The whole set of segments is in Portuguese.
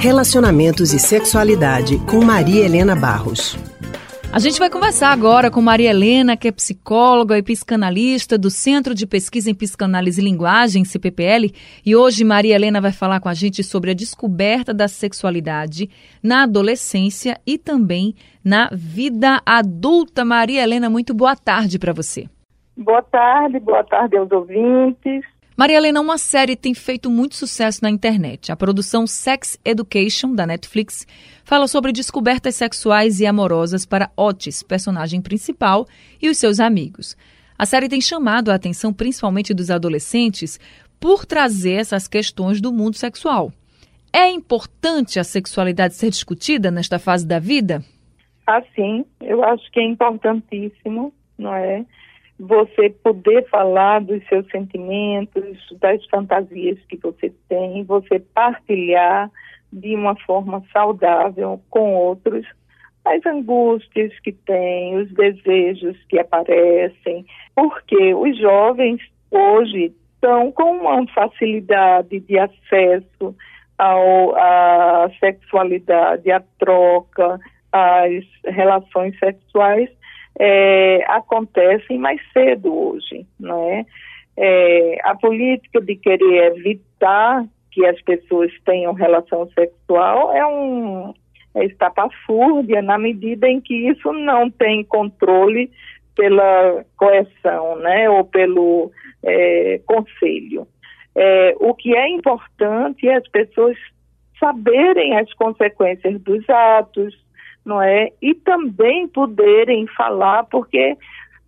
Relacionamentos e Sexualidade com Maria Helena Barros. A gente vai conversar agora com Maria Helena, que é psicóloga e psicanalista do Centro de Pesquisa em Psicanálise e Linguagem, CPPL, e hoje Maria Helena vai falar com a gente sobre a descoberta da sexualidade na adolescência e também na vida adulta. Maria Helena, muito boa tarde para você. Boa tarde, boa tarde aos ouvintes. Maria Helena, uma série tem feito muito sucesso na internet. A produção Sex Education, da Netflix, fala sobre descobertas sexuais e amorosas para Otis, personagem principal, e os seus amigos. A série tem chamado a atenção principalmente dos adolescentes por trazer essas questões do mundo sexual. É importante a sexualidade ser discutida nesta fase da vida? Ah, sim. Eu acho que é importantíssimo, não é? Você poder falar dos seus sentimentos, das fantasias que você tem, você partilhar de uma forma saudável com outros as angústias que tem, os desejos que aparecem, porque os jovens hoje estão com uma facilidade de acesso ao, à sexualidade, à troca, às relações sexuais é, acontecem mais cedo hoje, não é? é? A política de querer evitar que as pessoas tenham relação sexual é um é estapafúrdia na medida em que isso não tem controle pela coerção, né, ou pelo é, conselho. É, o que é importante é as pessoas saberem as consequências dos atos, não é? E também poderem falar, porque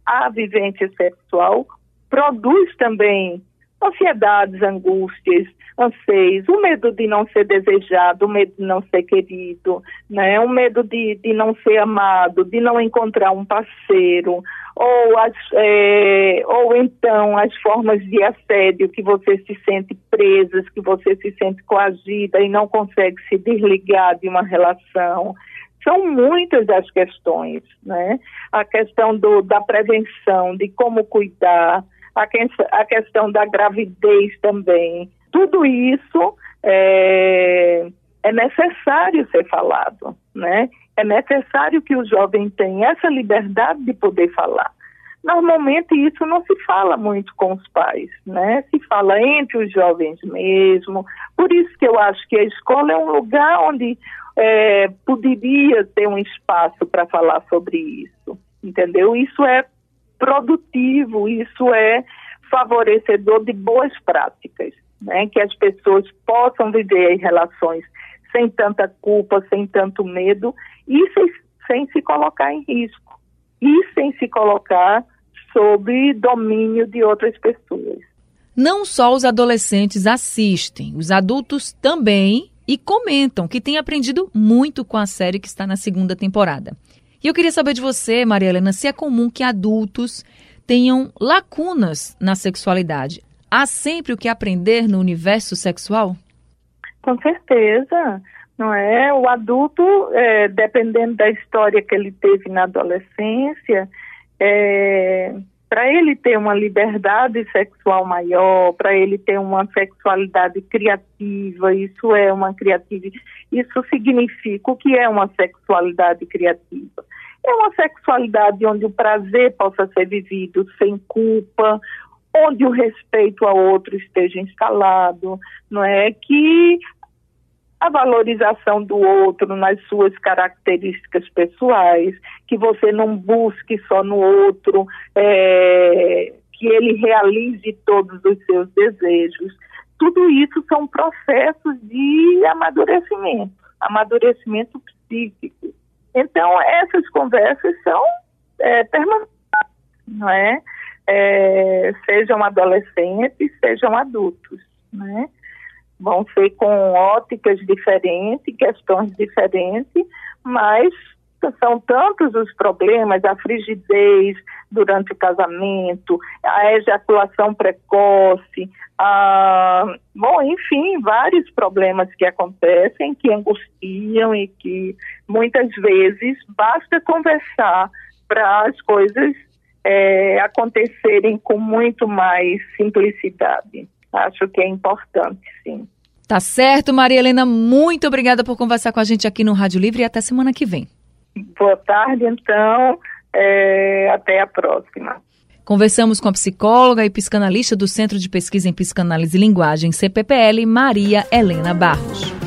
a vivência sexual produz também ansiedades, angústias, anseios, o medo de não ser desejado, o medo de não ser querido, né? o medo de, de não ser amado, de não encontrar um parceiro, ou, as, é, ou então as formas de assédio que você se sente presa, que você se sente coagida e não consegue se desligar de uma relação. São muitas as questões, né? A questão do, da prevenção, de como cuidar, a, que, a questão da gravidez também. Tudo isso é, é necessário ser falado, né? É necessário que o jovem tenha essa liberdade de poder falar. Normalmente isso não se fala muito com os pais, né? Se fala entre os jovens mesmo. Por isso que eu acho que a escola é um lugar onde é, poderia ter um espaço para falar sobre isso, entendeu? Isso é produtivo, isso é favorecedor de boas práticas, né? Que as pessoas possam viver as relações sem tanta culpa, sem tanto medo e sem, sem se colocar em risco e sem se colocar sob domínio de outras pessoas. Não só os adolescentes assistem, os adultos também e comentam que têm aprendido muito com a série que está na segunda temporada. E eu queria saber de você, Maria Helena, se é comum que adultos tenham lacunas na sexualidade. Há sempre o que aprender no universo sexual? Com certeza, não é? O adulto, é, dependendo da história que ele teve na adolescência, é, para ele ter uma liberdade sexual maior, para ele ter uma sexualidade criativa, isso é uma criatividade, isso significa o que é uma sexualidade criativa. É uma sexualidade onde o prazer possa ser vivido sem culpa, onde o respeito ao outro esteja instalado, não é? Que a valorização do outro nas suas características pessoais, que você não busque só no outro, é, que ele realize todos os seus desejos. Tudo isso são processos de amadurecimento, amadurecimento psíquico. Então, essas conversas são é, permanentes, não é? é? Sejam adolescentes, sejam adultos, né? Vão ser com óticas diferentes, questões diferentes, mas são tantos os problemas, a frigidez durante o casamento, a ejaculação precoce, a, bom, enfim, vários problemas que acontecem, que angustiam e que muitas vezes basta conversar para as coisas é, acontecerem com muito mais simplicidade. acho que é importante, sim. Tá certo, Maria Helena, muito obrigada por conversar com a gente aqui no Rádio Livre e até semana que vem. Boa tarde, então, é, até a próxima. Conversamos com a psicóloga e psicanalista do Centro de Pesquisa em Psicanálise e Linguagem, CPPL, Maria Helena Barros.